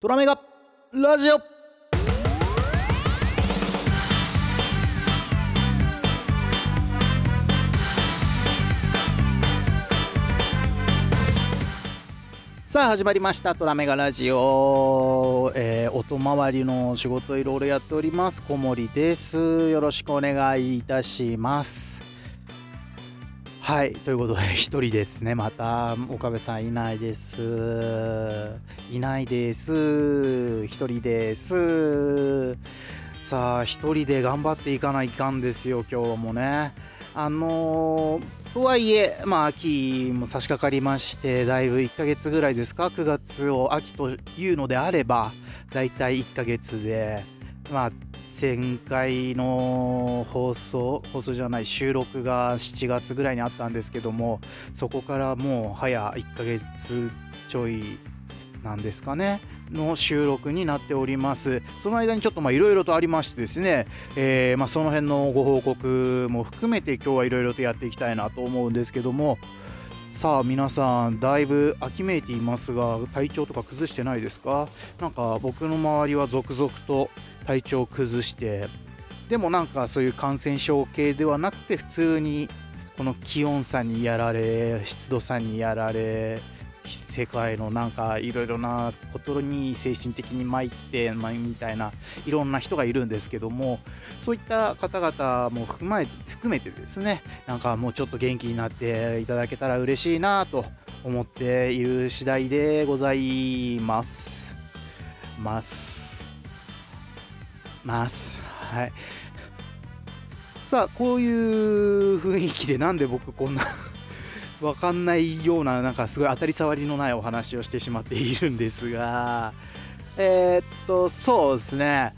トラメガラジオ。さあ始まりましたトラメガラジオ、えー、音回りの仕事いろいろやっております。小森です。よろしくお願いいたします。はいということで一人ですね。また岡部さんいないです。いないです。一人です。さあ一人で頑張っていかないかんですよ今日もね。あのー、とはいえ、まあ、秋も差し掛かりまして、だいぶ1ヶ月ぐらいですか、9月を秋というのであれば、だいたい1ヶ月で、まあ、前回の放送、放送じゃない、収録が7月ぐらいにあったんですけども、そこからもう早1ヶ月ちょいなんですかね。の収録になっておりますその間にちょっといろいろとありましてですね、えー、まあ、その辺のご報告も含めて今日はいろいろとやっていきたいなと思うんですけどもさあ皆さんだいぶ秋めいていますが体調とか崩してないですか？なんか僕の周りは続々と体調崩してでもなんかそういう感染症系ではなくて普通にこの気温差にやられ湿度差にやられ世界のなんかいろいろなことに精神的に参って、まあ、みたいないろんな人がいるんですけどもそういった方々も含ま含めてですねなんかもうちょっと元気になっていただけたら嬉しいなと思っている次第でございます。ます。ます。はい。さあこういう雰囲気でなんで僕こんな分かんないようななんかすごい当たり障りのないお話をしてしまっているんですがえー、っとそうですね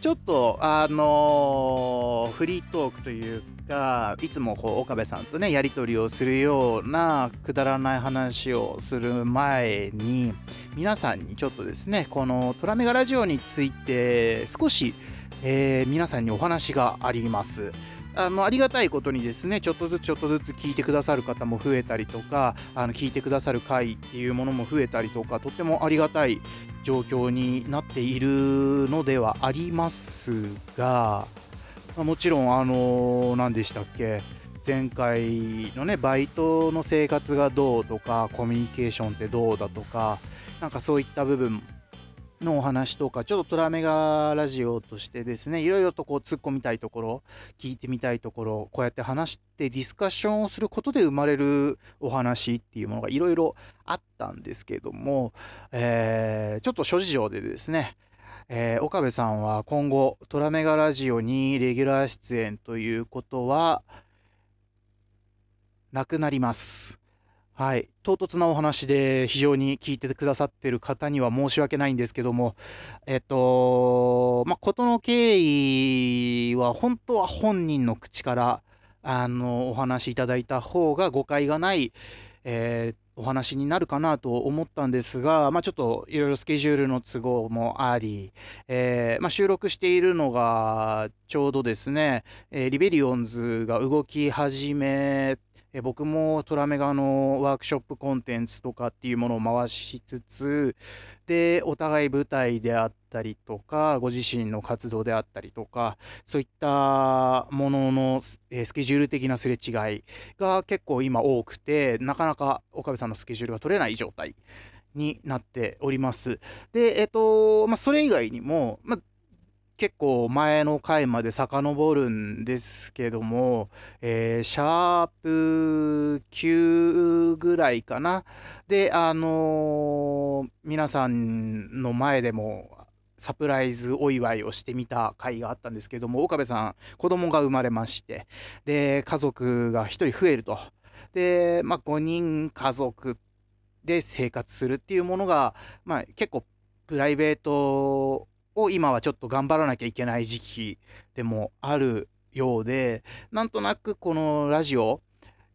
ちょっとあのー、フリートークというかいつもこう岡部さんとねやり取りをするようなくだらない話をする前に皆さんにちょっとですねこのトラメガラジオについて少し、えー、皆さんにお話があります。あのありがたいことにですねちょっとずつちょっとずつ聞いてくださる方も増えたりとかあの聞いてくださる回っていうものも増えたりとかとってもありがたい状況になっているのではありますがもちろんあの何でしたっけ？前回のねバイトの生活がどうとかコミュニケーションってどうだとかなんかそういった部分のお話とか、ちょっとトラメガラジオとしてですね、いろいろとこう突っ込みたいところ、聞いてみたいところ、こうやって話してディスカッションをすることで生まれるお話っていうものがいろいろあったんですけども、えー、ちょっと諸事情でですね、えー、岡部さんは今後トラメガラジオにレギュラー出演ということはなくなります。はい、唐突なお話で非常に聞いてくださってる方には申し訳ないんですけども、えっと、まあ、事の経緯は本当は本人の口からあのお話しいただいた方が誤解がない、えー、お話になるかなと思ったんですが、まあ、ちょっといろいろスケジュールの都合もあり、えー、まあ、収録しているのがちょうどですね、えー、リベリオンズが動き始めえ僕もトラメガのワークショップコンテンツとかっていうものを回しつつでお互い舞台であったりとかご自身の活動であったりとかそういったものの、えスケジュール的なすれ違いが結構今多くてなかなか岡部さんのスケジュールが取れない状態になっております。で、えっと、まあ、それ以外にも、まあ結構前の回まで遡るんですけども、えー、シャープ9ぐらいかな。で、あのー、皆さんの前でもサプライズお祝いをしてみた回があったんですけども、岡部さん、子供が生まれまして、で、家族が1人増えると。で、まあ、5人家族で生活するっていうものが、まあ、結構プライベートを今はちょっと頑張らなきゃいけない時期でもあるようで、なんとなくこのラジオ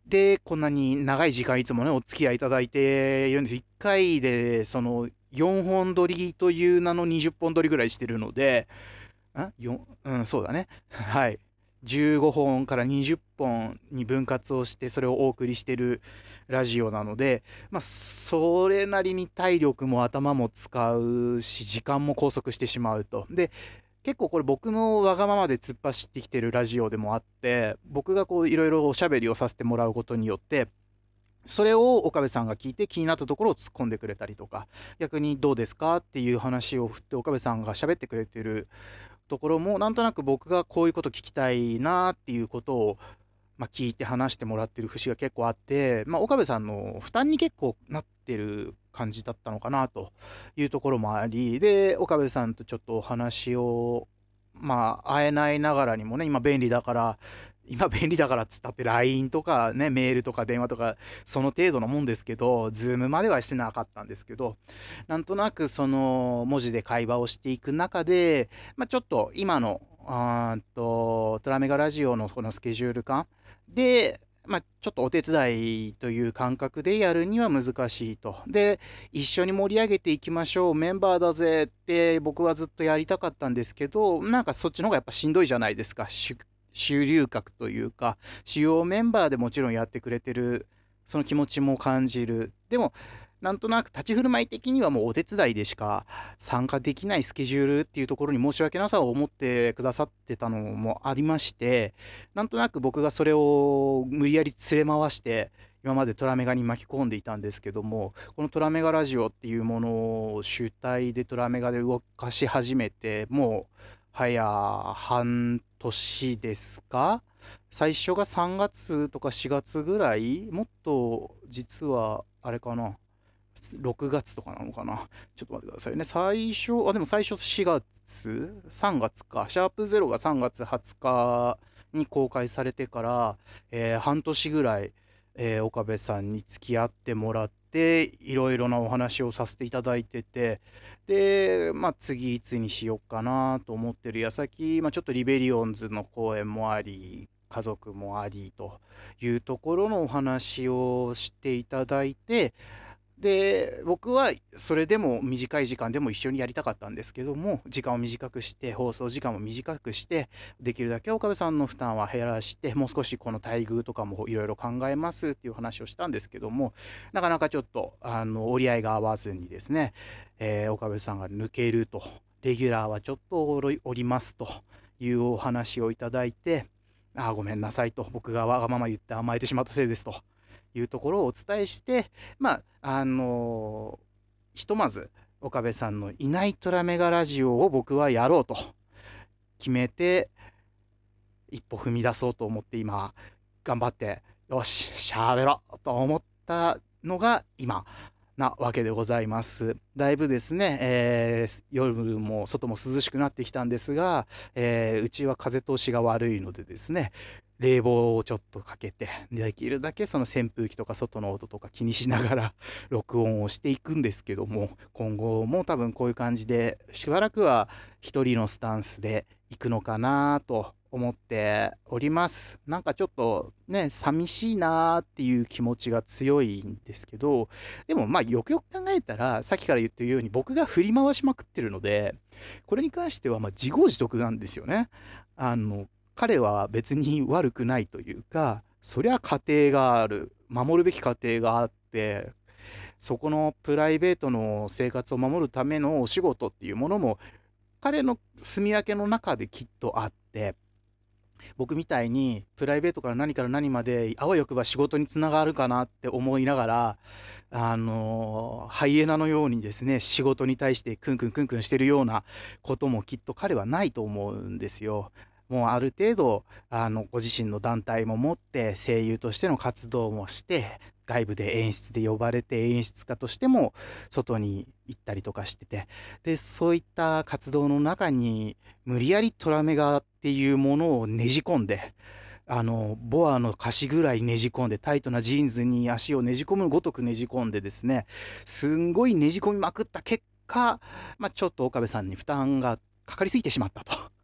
でこんなに長い時間いつもね、お付き合いいただいているんです。1回でその4本撮りという名の20本撮りぐらいしてるので、んうん、そうだね。はい。15本から20本に分割をしてそれをお送りしてるラジオなので、まあ、それなりに体力も頭も使うし時間も拘束してしまうと。で結構これ僕のわがままで突っ走ってきてるラジオでもあって僕がこういろいろおしゃべりをさせてもらうことによってそれを岡部さんが聞いて気になったところを突っ込んでくれたりとか逆にどうですかっていう話を振って岡部さんが喋ってくれてるところもなんとなく僕がこういうこと聞きたいなっていうことを、まあ、聞いて話してもらってる節が結構あって、まあ、岡部さんの負担に結構なってる感じだったのかなというところもありで岡部さんとちょっとお話をまあ会えないながらにもね今便利だから今便利だからっつったって LINE とかね、メールとか電話とか、その程度のもんですけど、Zoom まではしてなかったんですけど、なんとなくその文字で会話をしていく中で、まあ、ちょっと今の、あと、トラメガラジオのこのスケジュール感で、まあ、ちょっとお手伝いという感覚でやるには難しいと。で、一緒に盛り上げていきましょう、メンバーだぜって僕はずっとやりたかったんですけど、なんかそっちの方がやっぱしんどいじゃないですか。主流格というか主要メンバーでもちろんやってくれてるその気持ちも感じる。でもなんとなく立ち振る舞い的にはもうお手伝いでしか参加できないスケジュールっていうところに申し訳なさを思ってくださってたのもありましてなんとなく僕がそれを無理やり連れ回して今までトラメガに巻き込んでいたんですけどもこのトラメガラジオっていうものを主体でトラメガで動かし始めてもう早半年ですか？最初が3月とか4月ぐらい？もっと実はあれかな？6月とかなのかな？ちょっと待ってくださいね。最初、あ、でも最初4月 ?3 月か。シャープゼロが3月20日に公開されてから、えー、半年ぐらい、えー、岡部さんに付き合ってもらって、いろいろなお話をさせていただいてて、で、まあ、次いつにしようかなと思ってる矢先、まあ、ちょっとリベリオンズの公演もあり、家族もありというところのお話をしていただいて、で僕はそれでも短い時間でも一緒にやりたかったんですけども時間を短くして放送時間も短くしてできるだけ岡部さんの負担は減らしてもう少しこの待遇とかもいろいろ考えますっていう話をしたんですけどもなかなかちょっとあの折り合いが合わずにですね、えー、岡部さんが抜けるとレギュラーはちょっとおりますというお話をいただいてああごめんなさいと僕がわがまま言って甘えてしまったせいですと。いうところをお伝えして、まあ、あのー、ひとまず岡部さんのいないトラメガラジオを僕はやろうと決めて、一歩踏み出そうと思って今、頑張って、よし、喋ろうと思ったのが今なわけでございます。だいぶですね、えー、夜も外も涼しくなってきたんですが、えー、うちは風通しが悪いのでですね、冷房をちょっとかけて、できるだけその扇風機とか外の音とか気にしながら 録音をしていくんですけども、今後も多分こういう感じで、しばらくは一人のスタンスで行くのかなと思っております。なんかちょっとね、寂しいなーっていう気持ちが強いんですけど、でもまあよくよく考えたら、さっきから言ってるように僕が振り回しまくってるので、これに関してはま自業自得なんですよね。あの、彼は別に悪くないというか、そりゃ家庭がある、守るべき家庭があって、そこのプライベートの生活を守るためのお仕事っていうものも、彼の住み分けの中できっとあって、僕みたいにプライベートから何から何まであわよくば仕事につながるかなって思いながらあのハイエナのようにですね仕事に対してクンクンクンクンしてるようなこともきっと彼はないと思うんですよ。もうある程度あのご自身の団体も持って声優としての活動もして外部で演出で呼ばれて演出家としても外に行ったりとかしててでそういった活動の中に無理やりトラメガっていうものをねじ込んであのボアの歌詞ぐらいねじ込んでタイトなジーンズに足をねじ込むごとくねじ込んでですねすんごいねじ込みまくった結果、まあ、ちょっと岡部さんに負担がかかりすぎてしまったと。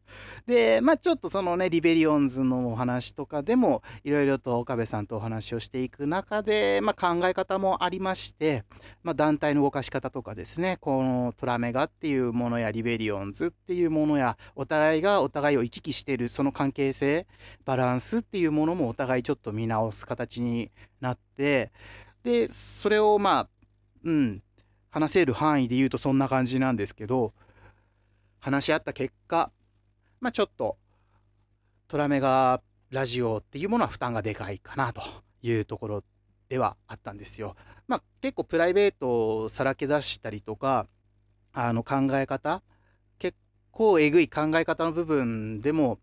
で、まあちょっとそのね、リベリオンズのお話とかでも、いろいろと岡部さんとお話をしていく中で、まあ考え方もありまして、まあ団体の動かし方とかですね、このトラメガっていうものやリベリオンズっていうものや、お互いがお互いを行き来してるその関係性、バランスっていうものもお互いちょっと見直す形になって、で、それをまあ、うん、話せる範囲で言うとそんな感じなんですけど、話し合った結果、まあちょっと、トラメガラジオっていうものは負担がでかいかなというところではあったんですよ。まあ結構プライベートをさらけ出したりとか、あの考え方、結構えぐい考え方の部分でも、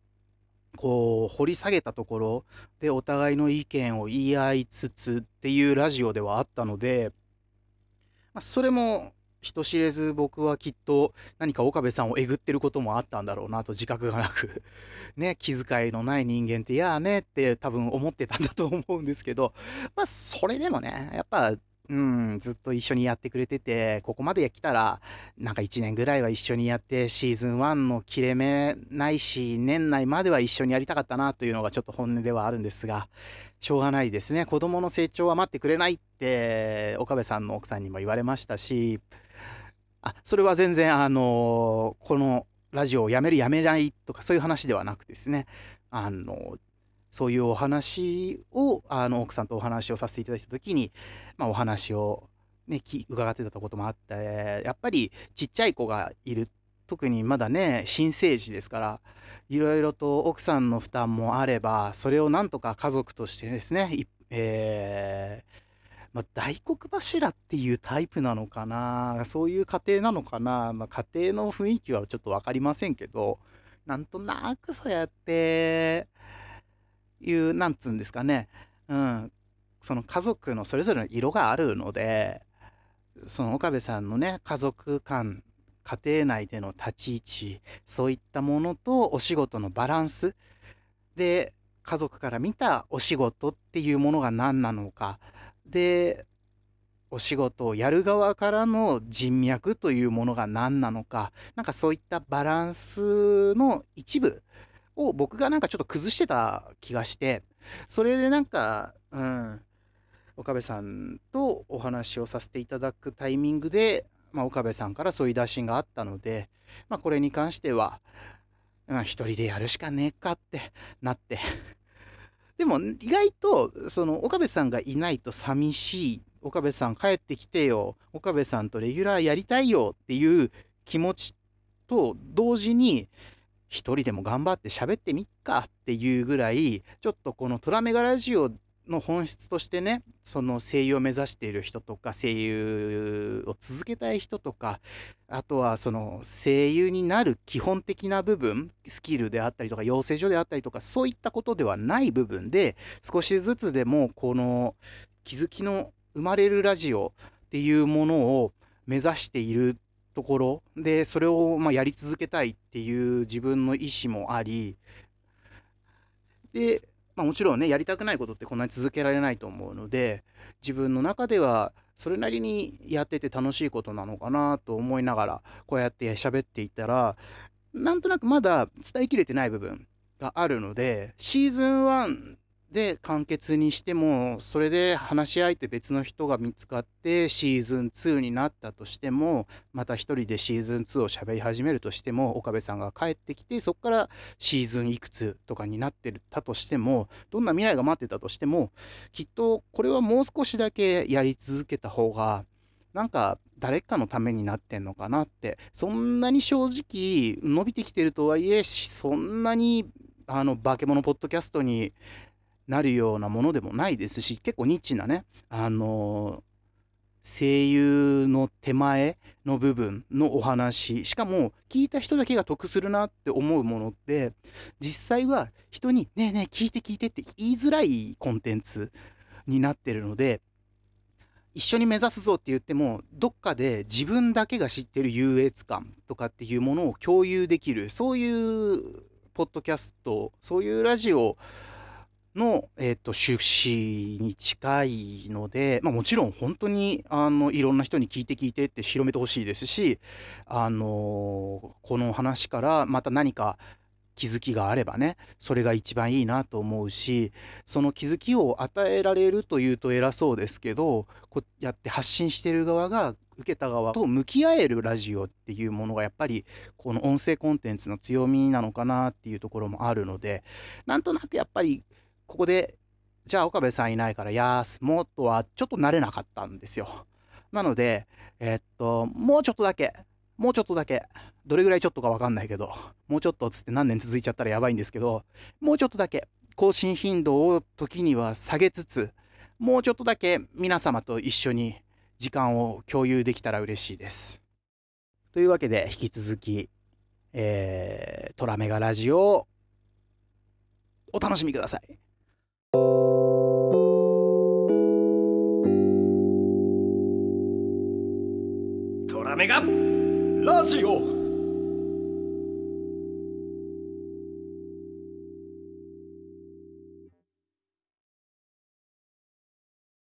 こう掘り下げたところでお互いの意見を言い合いつつっていうラジオではあったので、まあ、それも人知れず僕はきっと何か岡部さんをえぐってることもあったんだろうなと自覚がなく ね、気遣いのない人間って、いやーねって多分思ってたんだと思うんですけど、まあそれでもね、やっぱうん、ずっと一緒にやってくれてて、ここまで来たら、なんか1年ぐらいは一緒にやって、シーズン1の切れ目ないし、年内までは一緒にやりたかったなというのがちょっと本音ではあるんですが、しょうがないですね。子供の成長は待ってくれないって、岡部さんの奥さんにも言われましたし、あ、それは全然、あのこのラジオをやめるやめないとかそういう話ではなくですね、あのそういうお話をあの奥さんとお話をさせていただいた時に、まあ、お話を、ね、伺ってたこともあってやっぱりちっちゃい子がいる。特にまだね新生児ですからいろいろと奥さんの負担もあればそれをなんとか家族としてですね、えー、まあ、大黒柱っていうタイプなのかなそういう家庭なのかな、まあ、家庭の雰囲気はちょっと分かりませんけどなんとなくそうやっていう、なんつうんですかね、うん、その家族のそれぞれの色があるので、その岡部さんのね、家族間、家庭内での立ち位置、そういったものとお仕事のバランスで、家族から見たお仕事っていうものが何なのか、で、お仕事をやる側からの人脈というものが何なのか、なんかそういったバランスの一部を僕がなんかちょっと崩してた気がして、それでなんか、うん、岡部さんとお話をさせていただくタイミングで、まあ、岡部さんからそういう打診があったので、まあ、これに関しては、うん、一人でやるしかねえかってなって。でも意外とその岡部さんがいないと寂しい。岡部さん帰ってきてよ。岡部さんとレギュラーやりたいよっていう気持ちと同時に一人でも頑張って喋ってみっかっていうぐらい、ちょっとこのトラメガラジオの本質としてね、その声優を目指している人とか、声優を続けたい人とか、あとはその声優になる基本的な部分、スキルであったりとか、養成所であったりとか、そういったことではない部分で、少しずつでもこの気づきの生まれるラジオっていうものを目指しているところ。でそれをまやり続けたいっていう自分の意思もあり。で、まあ、もちろんねやりたくないことってこんなに続けられないと思うので自分の中ではそれなりにやってて楽しいことなのかなと思いながらこうやって喋っていたらなんとなくまだ伝えきれてない部分があるのでシーズン1で完結にしてもそれで話し相手別の人が見つかってシーズン2になったとしてもまた一人でシーズン2を喋り始めるとしても岡部さんが帰ってきてそこからシーズンいくつとかになってたとしてもどんな未来が待ってたとしてもきっとこれはもう少しだけやり続けた方がなんか誰かのためになってんのかなってそんなに正直伸びてきてるとはいえそんなにあの化け物ポッドキャストになるようなものでもないですし結構ニッチなねあの声優の手前の部分のお話しかも聞いた人だけが得するなって思うものって実際は人に「ねえねえ聞いて聞いて」って言いづらいコンテンツになってるので一緒に目指すぞって言ってもどっかで自分だけが知ってる優越感とかっていうものを共有できるそういうポッドキャストそういうラジオの、えーと、趣旨に近いので、まあ、もちろん本当にあのいろんな人に聞いて聞いてって広めてほしいですし、あのこの話からまた何か気づきがあればねそれが一番いいなと思うしその気づきを与えられるというと偉そうですけどこうやって発信してる側が受けた側と向き合えるラジオっていうものがやっぱりこの音声コンテンツの強みなのかなっていうところもあるのでなんとなくやっぱりここでじゃあ岡部さんいないからやーすもっとはちょっと慣れなかったんですよ。なのでえっともうちょっとだけもうちょっとだけどれぐらいちょっとか分かんないけどもうちょっとつって何年続いちゃったらやばいんですけどもうちょっとだけ更新頻度を時には下げつつもうちょっとだけ皆様と一緒に時間を共有できたら嬉しいです。というわけで引き続き、えー、トラメガラジオをお楽しみください。トラメガラジオ。